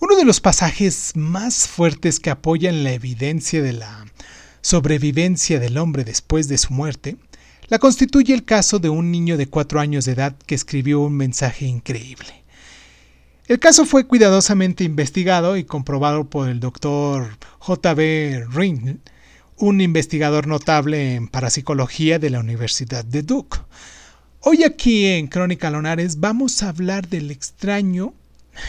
Uno de los pasajes más fuertes que apoyan la evidencia de la sobrevivencia del hombre después de su muerte la constituye el caso de un niño de cuatro años de edad que escribió un mensaje increíble. El caso fue cuidadosamente investigado y comprobado por el doctor J.B. Ring, un investigador notable en parapsicología de la Universidad de Duke. Hoy aquí en Crónica Lonares vamos a hablar del extraño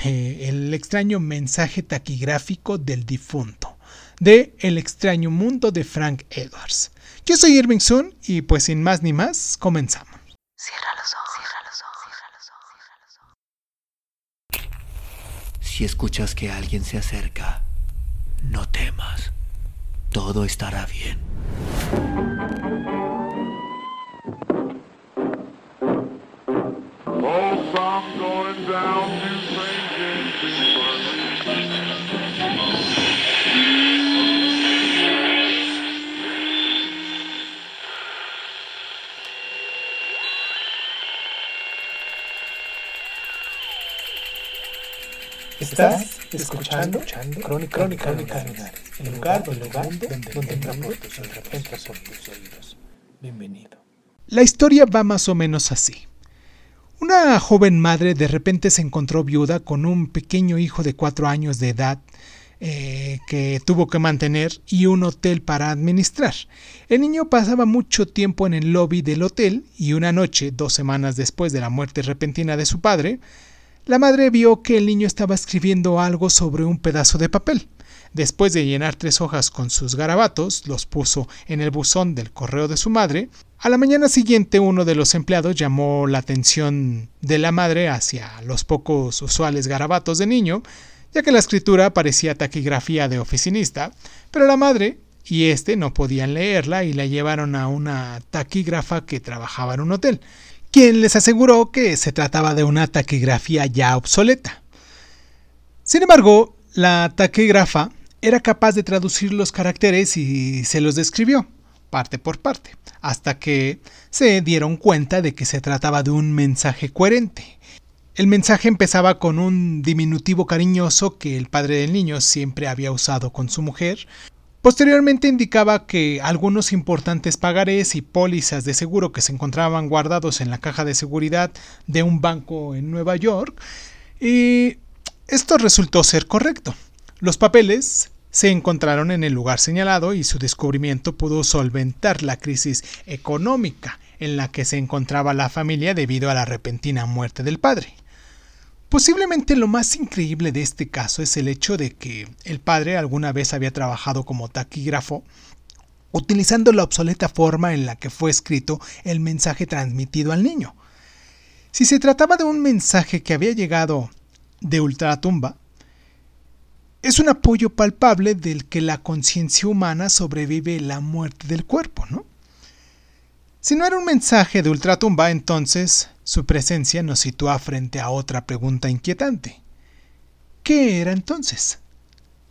eh, el extraño mensaje taquigráfico del difunto, de El extraño mundo de Frank Edwards. Yo soy Irving Sun y pues sin más ni más, comenzamos. Cierra los ojos, cierra los ojos, cierra los ojos, Si escuchas que alguien se acerca, no temas. Todo estará bien. Estás escuchando, Crónica, Crónica, el lugar, el lugar donde, donde entra por tus oídos. Bienvenido. La historia va más o menos así. Una joven madre de repente se encontró viuda con un pequeño hijo de cuatro años de edad eh, que tuvo que mantener y un hotel para administrar. El niño pasaba mucho tiempo en el lobby del hotel y una noche, dos semanas después de la muerte repentina de su padre, la madre vio que el niño estaba escribiendo algo sobre un pedazo de papel. Después de llenar tres hojas con sus garabatos, los puso en el buzón del correo de su madre. A la mañana siguiente uno de los empleados llamó la atención de la madre hacia los pocos usuales garabatos de niño, ya que la escritura parecía taquigrafía de oficinista, pero la madre y éste no podían leerla y la llevaron a una taquígrafa que trabajaba en un hotel quien les aseguró que se trataba de una taquigrafía ya obsoleta. Sin embargo, la taquígrafa era capaz de traducir los caracteres y se los describió, parte por parte, hasta que se dieron cuenta de que se trataba de un mensaje coherente. El mensaje empezaba con un diminutivo cariñoso que el padre del niño siempre había usado con su mujer, Posteriormente indicaba que algunos importantes pagarés y pólizas de seguro que se encontraban guardados en la caja de seguridad de un banco en Nueva York y esto resultó ser correcto. Los papeles se encontraron en el lugar señalado y su descubrimiento pudo solventar la crisis económica en la que se encontraba la familia debido a la repentina muerte del padre. Posiblemente lo más increíble de este caso es el hecho de que el padre alguna vez había trabajado como taquígrafo utilizando la obsoleta forma en la que fue escrito el mensaje transmitido al niño. Si se trataba de un mensaje que había llegado de ultratumba, es un apoyo palpable del que la conciencia humana sobrevive la muerte del cuerpo, ¿no? Si no era un mensaje de ultratumba, entonces su presencia nos sitúa frente a otra pregunta inquietante. ¿Qué era entonces?